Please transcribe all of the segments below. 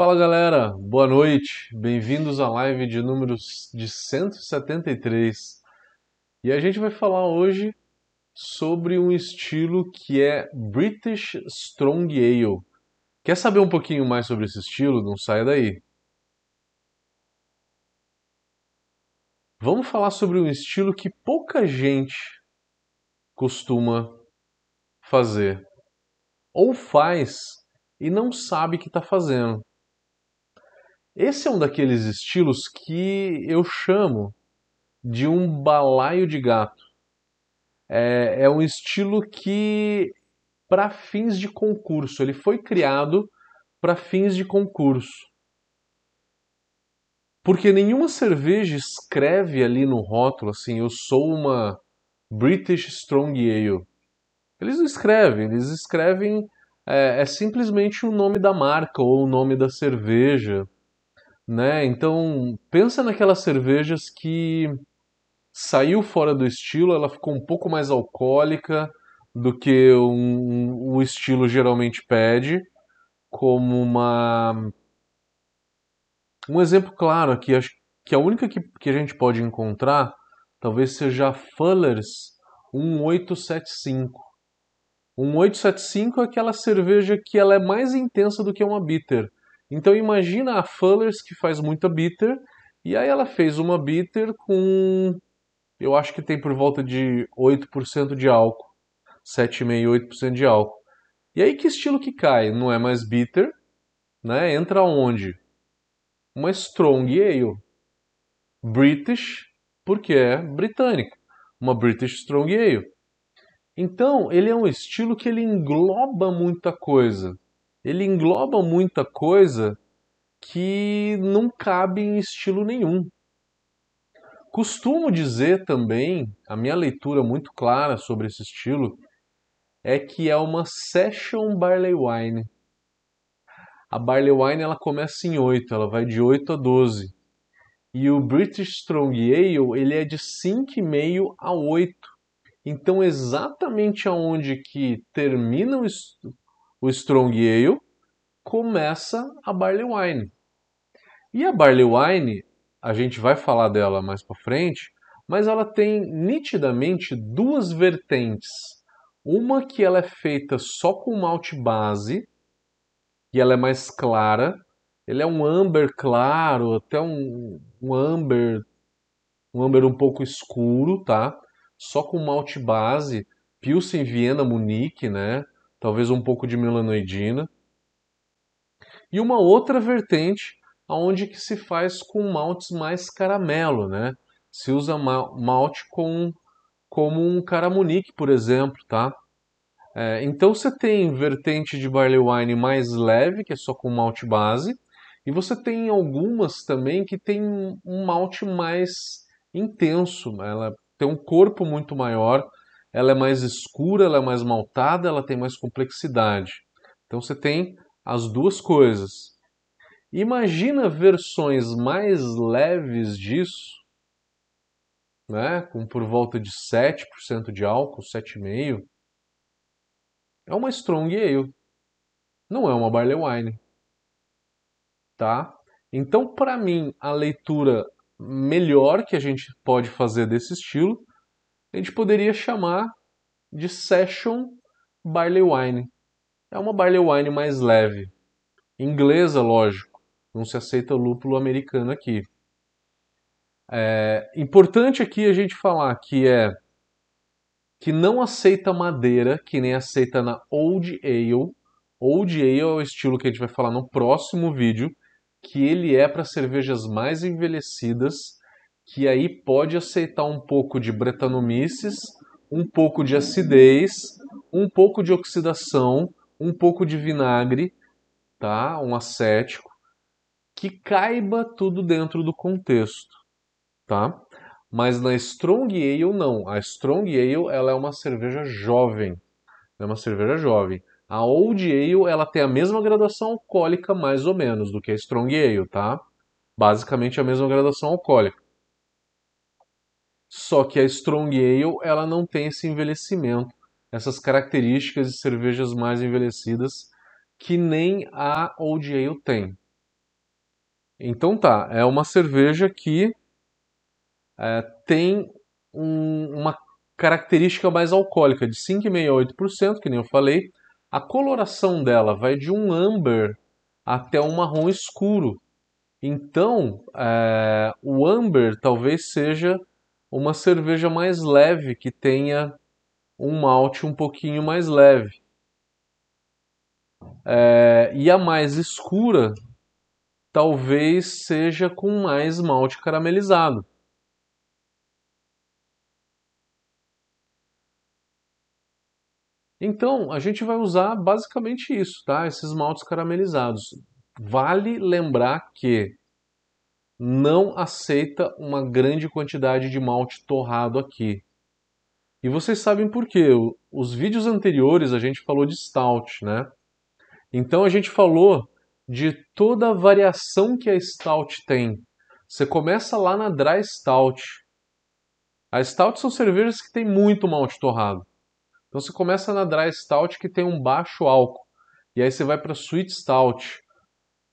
Fala galera, boa noite, bem-vindos à live de números de 173. E a gente vai falar hoje sobre um estilo que é British Strong Ale. Quer saber um pouquinho mais sobre esse estilo? Não saia daí. Vamos falar sobre um estilo que pouca gente costuma fazer ou faz e não sabe que está fazendo. Esse é um daqueles estilos que eu chamo de um balaio de gato. É, é um estilo que, para fins de concurso, ele foi criado para fins de concurso. Porque nenhuma cerveja escreve ali no rótulo assim, eu sou uma British Strong Ale. Eles não escrevem, eles escrevem é, é simplesmente o nome da marca ou o nome da cerveja né? Então, pensa naquelas cervejas que saiu fora do estilo, ela ficou um pouco mais alcoólica do que um, o estilo geralmente pede, como uma um exemplo claro aqui, acho que a única que, que a gente pode encontrar talvez seja a Fuller's 1875. 1875 é aquela cerveja que ela é mais intensa do que uma bitter. Então imagina a Fullers que faz muita bitter, e aí ela fez uma bitter com, eu acho que tem por volta de 8% de álcool, 7,5, 8% de álcool. E aí que estilo que cai? Não é mais bitter, né? Entra onde? Uma Strong Ale. British, porque é britânica. Uma British Strong Ale. Então, ele é um estilo que ele engloba muita coisa ele engloba muita coisa que não cabe em estilo nenhum. Costumo dizer também, a minha leitura muito clara sobre esse estilo é que é uma Session Barley Wine. A Barley Wine ela começa em 8, ela vai de 8 a 12. E o British Strong Ale, ele é de 5,5 a 8. Então, exatamente aonde que termina o, o Strong Ale, começa a Barley Wine. E a Barley Wine, a gente vai falar dela mais para frente, mas ela tem nitidamente duas vertentes. Uma que ela é feita só com malte base, e ela é mais clara. Ele é um amber claro, até um, um amber um amber um pouco escuro, tá? Só com malte base, Pilsen, Viena, Munique, né? Talvez um pouco de melanoidina. E uma outra vertente onde que se faz com maltes mais caramelo, né? Se usa malte com, como um caramunique, por exemplo, tá? É, então você tem vertente de barley wine mais leve, que é só com malte base, e você tem algumas também que tem um malte mais intenso, ela tem um corpo muito maior, ela é mais escura, ela é mais maltada, ela tem mais complexidade. Então você tem as duas coisas. Imagina versões mais leves disso, né, com por volta de 7% de álcool, 7,5%. É uma strong ale. Não é uma barley wine. Tá? Então, para mim, a leitura melhor que a gente pode fazer desse estilo a gente poderia chamar de Session Barley Wine. É uma Barley Wine mais leve. Inglesa, lógico. Não se aceita lúpulo americano aqui. É importante aqui a gente falar que é que não aceita madeira, que nem aceita na Old Ale. Old Ale é o estilo que a gente vai falar no próximo vídeo, que ele é para cervejas mais envelhecidas que aí pode aceitar um pouco de bretanomices, um pouco de acidez, um pouco de oxidação, um pouco de vinagre, tá? Um acético, que caiba tudo dentro do contexto, tá? Mas na Strong Ale não. A Strong Ale ela é uma cerveja jovem, é uma cerveja jovem. A Old Ale ela tem a mesma graduação alcoólica mais ou menos do que a Strong Ale, tá? Basicamente a mesma graduação alcoólica. Só que a Strong Ale ela não tem esse envelhecimento, essas características de cervejas mais envelhecidas que nem a Old Ale tem, Então tá, é uma cerveja que é, tem um, uma característica mais alcoólica, de 5,5% a 8%, que nem eu falei. A coloração dela vai de um amber até um marrom escuro. Então, é, o amber talvez seja uma cerveja mais leve, que tenha um malte um pouquinho mais leve. É, e a mais escura talvez seja com mais malte caramelizado. Então, a gente vai usar basicamente isso, tá? Esses maltes caramelizados. Vale lembrar que não aceita uma grande quantidade de malte torrado aqui. E vocês sabem por quê? Os vídeos anteriores a gente falou de stout, né? Então a gente falou de toda a variação que a stout tem. Você começa lá na dry stout. A stout são cervejas que tem muito malte torrado. Então você começa na Dry Stout que tem um baixo álcool. E aí você vai para Sweet Stout,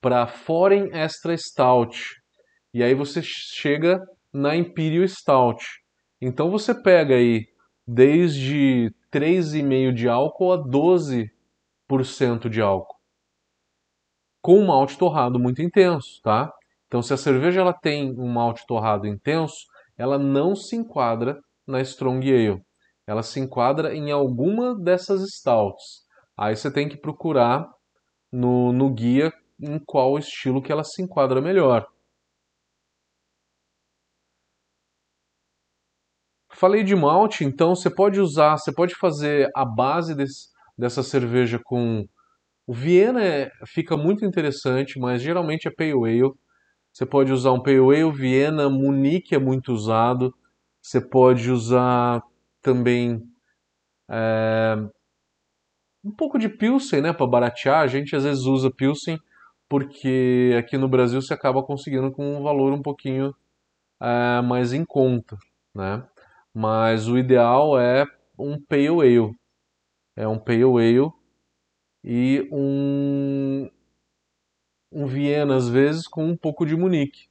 para Foreign Extra Stout. E aí você chega na Imperial Stout. Então você pega aí desde 3,5 de álcool a 12% de álcool. Com um malte torrado muito intenso, tá? Então se a cerveja ela tem um malte torrado intenso, ela não se enquadra na Strong Ale ela se enquadra em alguma dessas stouts. Aí você tem que procurar no, no guia em qual estilo que ela se enquadra melhor. Falei de malte, então você pode usar, você pode fazer a base desse, dessa cerveja com o Viena é, fica muito interessante, mas geralmente é Pale Ale. Você pode usar um Pale Ale, Viena, Munique é muito usado. Você pode usar também é, um pouco de Pilsen, né, para baratear. A gente às vezes usa Pilsen porque aqui no Brasil você acaba conseguindo com um valor um pouquinho é, mais em conta, né? Mas o ideal é um Pale Ale. É um Pale Ale e um, um Viena, às vezes, com um pouco de Munique.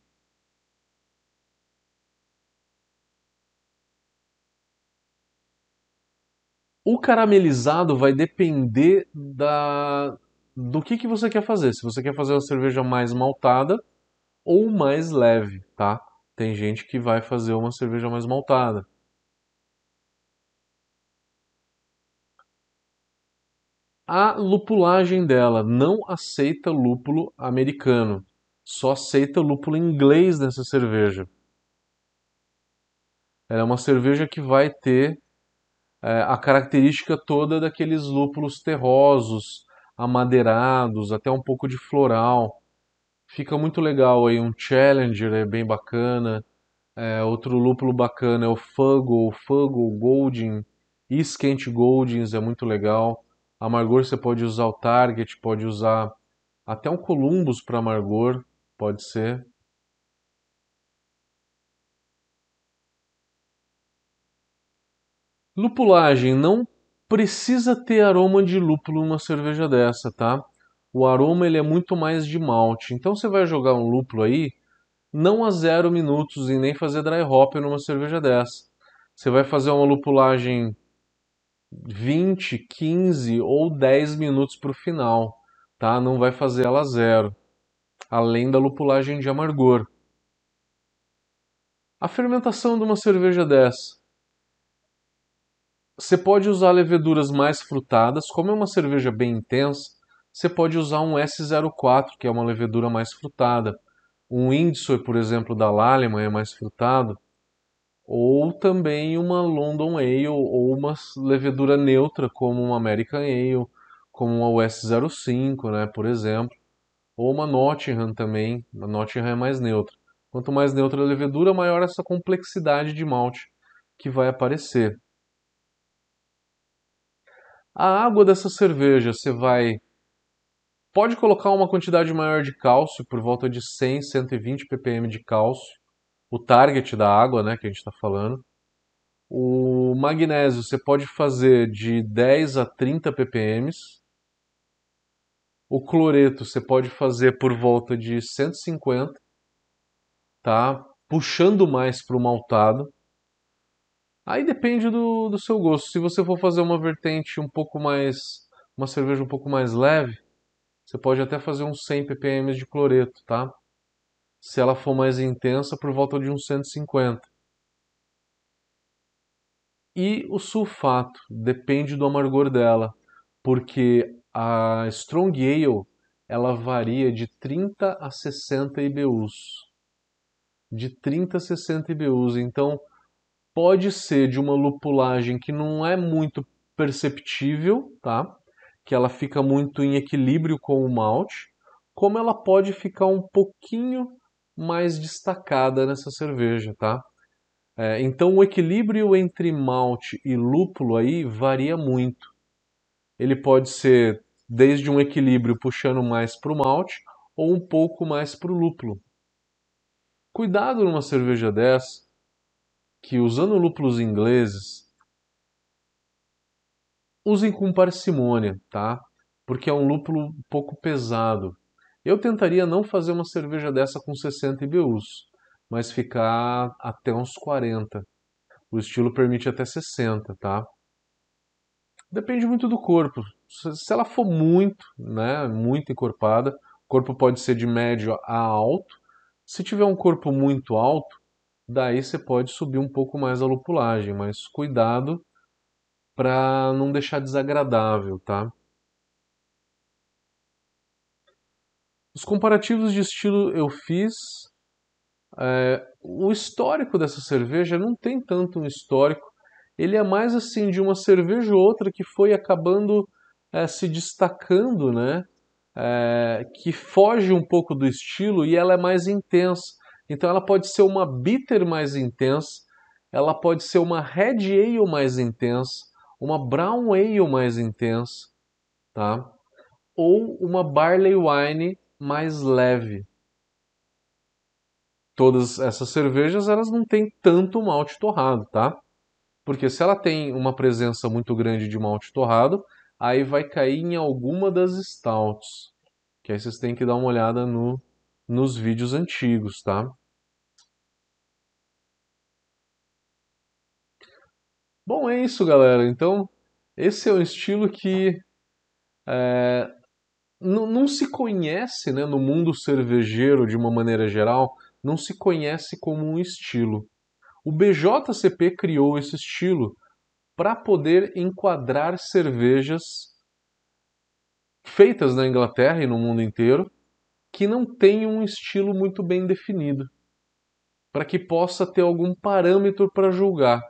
O caramelizado vai depender da, do que, que você quer fazer. Se você quer fazer uma cerveja mais maltada ou mais leve, tá? Tem gente que vai fazer uma cerveja mais maltada. A lupulagem dela não aceita lúpulo americano, só aceita lúpulo inglês nessa cerveja. Ela é uma cerveja que vai ter é, a característica toda daqueles lúpulos terrosos, amadeirados, até um pouco de floral. Fica muito legal aí, um Challenger é bem bacana. É, outro lúpulo bacana é o Fuggle, Fuggle Golding, Iskent Goldings é muito legal. Amargor você pode usar o Target, pode usar até um Columbus para amargor, pode ser. Lupulagem não precisa ter aroma de lúpulo numa cerveja dessa, tá? O aroma ele é muito mais de malte. Então você vai jogar um lúpulo aí, não a zero minutos e nem fazer dry hop numa cerveja dessa. Você vai fazer uma lupulagem 20, 15 ou 10 minutos para o final, tá? Não vai fazer ela zero. Além da lupulagem de amargor. A fermentação de uma cerveja dessa você pode usar leveduras mais frutadas, como é uma cerveja bem intensa, você pode usar um S04, que é uma levedura mais frutada. Um Windsor, por exemplo, da Lallemand é mais frutado. Ou também uma London Ale ou uma levedura neutra, como uma American Ale, como uma US05, né, por exemplo. Ou uma Nottingham também. A Nottingham é mais neutra. Quanto mais neutra a levedura, maior essa complexidade de malte que vai aparecer. A água dessa cerveja você vai. Pode colocar uma quantidade maior de cálcio, por volta de 100, 120 ppm de cálcio. O target da água, né, que a gente está falando. O magnésio você pode fazer de 10 a 30 ppm. O cloreto você pode fazer por volta de 150, tá? Puxando mais para o maltado. Aí depende do, do seu gosto. Se você for fazer uma vertente um pouco mais, uma cerveja um pouco mais leve, você pode até fazer uns 100 ppm de cloreto, tá? Se ela for mais intensa, por volta de uns 150. E o sulfato depende do amargor dela, porque a Strong Ale ela varia de 30 a 60 IBUs. De 30 a 60 IBUs. Então, pode ser de uma lupulagem que não é muito perceptível, tá? Que ela fica muito em equilíbrio com o malte, como ela pode ficar um pouquinho mais destacada nessa cerveja, tá? É, então o equilíbrio entre malte e lúpulo aí varia muito. Ele pode ser desde um equilíbrio puxando mais para o malte ou um pouco mais para o lúpulo. Cuidado numa cerveja dessa, que usando lúpulos ingleses, usem com parcimônia, tá? Porque é um lúpulo um pouco pesado. Eu tentaria não fazer uma cerveja dessa com 60 IBUs mas ficar até uns 40. O estilo permite até 60, tá? Depende muito do corpo. Se ela for muito, né, muito encorpada, o corpo pode ser de médio a alto. Se tiver um corpo muito alto, daí você pode subir um pouco mais a lupulagem, mas cuidado para não deixar desagradável, tá? Os comparativos de estilo eu fiz, é, o histórico dessa cerveja não tem tanto um histórico, ele é mais assim de uma cerveja ou outra que foi acabando é, se destacando, né? É, que foge um pouco do estilo e ela é mais intensa. Então ela pode ser uma bitter mais intensa, ela pode ser uma red ale mais intensa, uma brown ale mais intensa, tá? Ou uma barley wine mais leve todas essas cervejas elas não têm tanto malte torrado, tá? Porque se ela tem uma presença muito grande de malte torrado, aí vai cair em alguma das stouts. Que aí vocês têm que dar uma olhada no, nos vídeos antigos, tá? Bom, é isso, galera. Então, esse é um estilo que é, não se conhece né, no mundo cervejeiro de uma maneira geral não se conhece como um estilo. O BJCP criou esse estilo para poder enquadrar cervejas feitas na Inglaterra e no mundo inteiro que não tenham um estilo muito bem definido, para que possa ter algum parâmetro para julgar.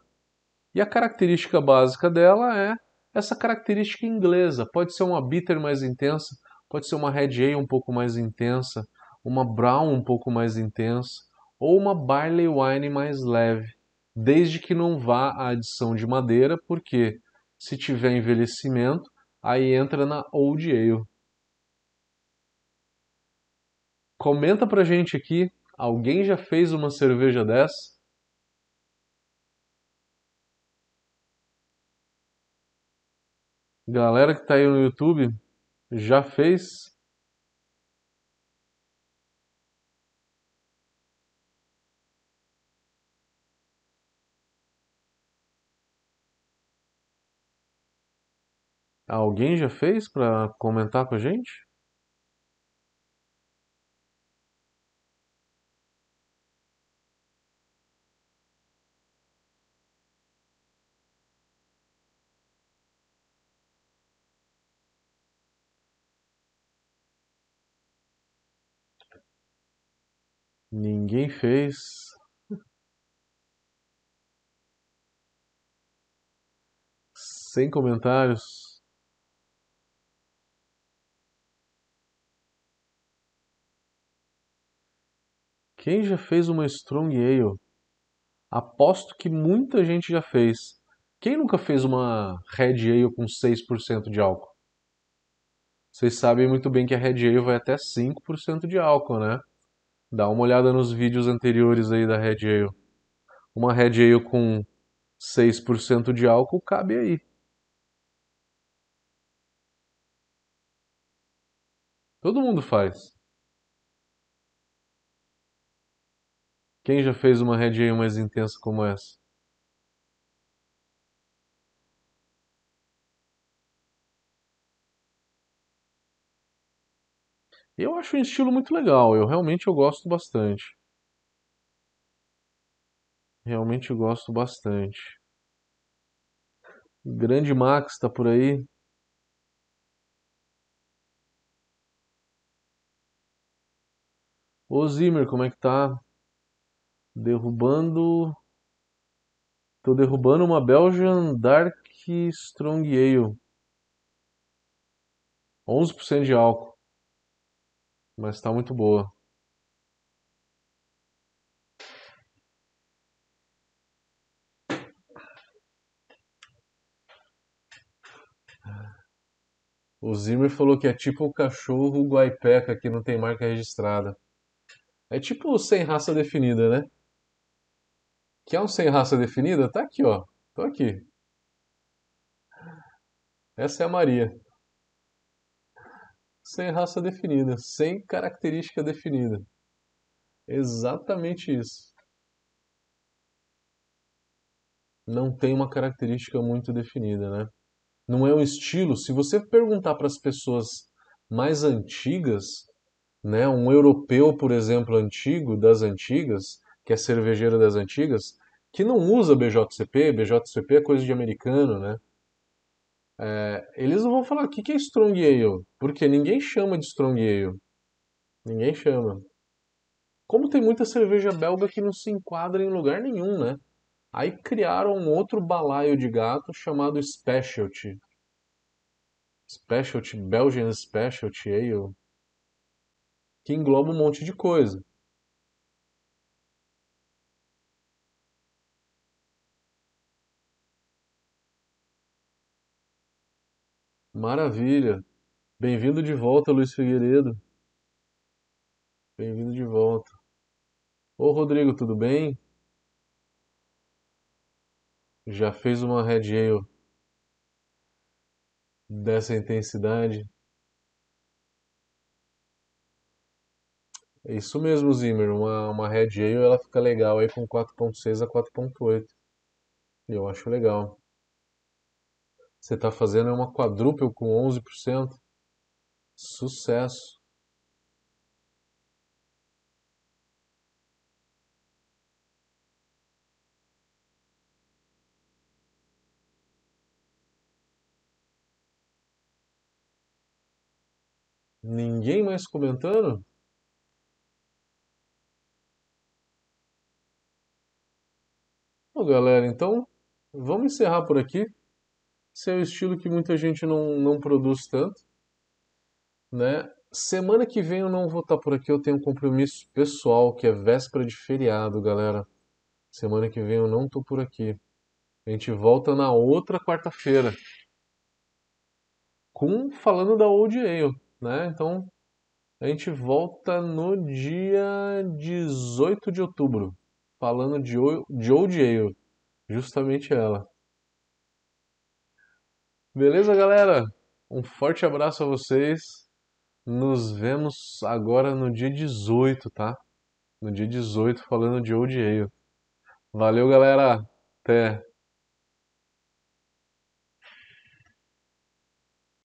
E a característica básica dela é essa característica inglesa. Pode ser uma bitter mais intensa, pode ser uma red ale um pouco mais intensa, uma brown um pouco mais intensa ou uma barley wine mais leve, desde que não vá a adição de madeira, porque se tiver envelhecimento, aí entra na old ale. Comenta pra gente aqui, alguém já fez uma cerveja dessa? Galera que está aí no YouTube, já fez? Alguém já fez para comentar com a gente? Ninguém fez. Sem comentários. Quem já fez uma Strong Ale? Aposto que muita gente já fez. Quem nunca fez uma Red Ale com 6% de álcool? Vocês sabem muito bem que a Red Ale vai até 5% de álcool, né? Dá uma olhada nos vídeos anteriores aí da Red Ale. Uma Red Ale com 6% de álcool cabe aí. Todo mundo faz. Quem já fez uma Red Ale mais intensa como essa? Eu acho um estilo muito legal, eu realmente eu gosto bastante. Realmente gosto bastante. Grande Max tá por aí. Ô Zimmer, como é que tá? Derrubando. Tô derrubando uma Belgian Dark Strong Ale. 11% de álcool. Mas tá muito boa. O Zimmer falou que é tipo o cachorro guaipeca que não tem marca registrada. É tipo sem raça definida, né? Que é um sem raça definida? Tá aqui, ó. Tô aqui. Essa é a Maria. Sem raça definida, sem característica definida. Exatamente isso. Não tem uma característica muito definida, né? Não é um estilo. Se você perguntar para as pessoas mais antigas, né, um europeu, por exemplo, antigo, das antigas, que é cervejeiro das antigas, que não usa BJCP, BJCP é coisa de americano, né? É, eles não vão falar o que, que é Strong Ale, porque ninguém chama de Strong Ale. Ninguém chama. Como tem muita cerveja belga que não se enquadra em lugar nenhum, né? Aí criaram um outro balaio de gato chamado Specialty. Specialty, Belgian Specialty Ale, que engloba um monte de coisa. Maravilha. Bem-vindo de volta, Luiz Figueiredo. Bem-vindo de volta. Ô, Rodrigo, tudo bem? Já fez uma Red Ale dessa intensidade? É isso mesmo, Zimmer. Uma, uma Red Ale ela fica legal aí com 4.6 a 4.8. Eu acho legal. Você está fazendo uma quadruple com 11%. Sucesso. Ninguém mais comentando? Bom, galera, então vamos encerrar por aqui. Esse é estilo que muita gente não, não produz tanto, né? Semana que vem eu não vou estar por aqui, eu tenho um compromisso pessoal, que é véspera de feriado, galera. Semana que vem eu não tô por aqui. A gente volta na outra quarta-feira. Com falando da Old Ale, né? Então, a gente volta no dia 18 de outubro, falando de, de Old Ale, justamente ela. Beleza, galera? Um forte abraço a vocês. Nos vemos agora no dia 18, tá? No dia 18, falando de Old Ale. Valeu, galera. Até.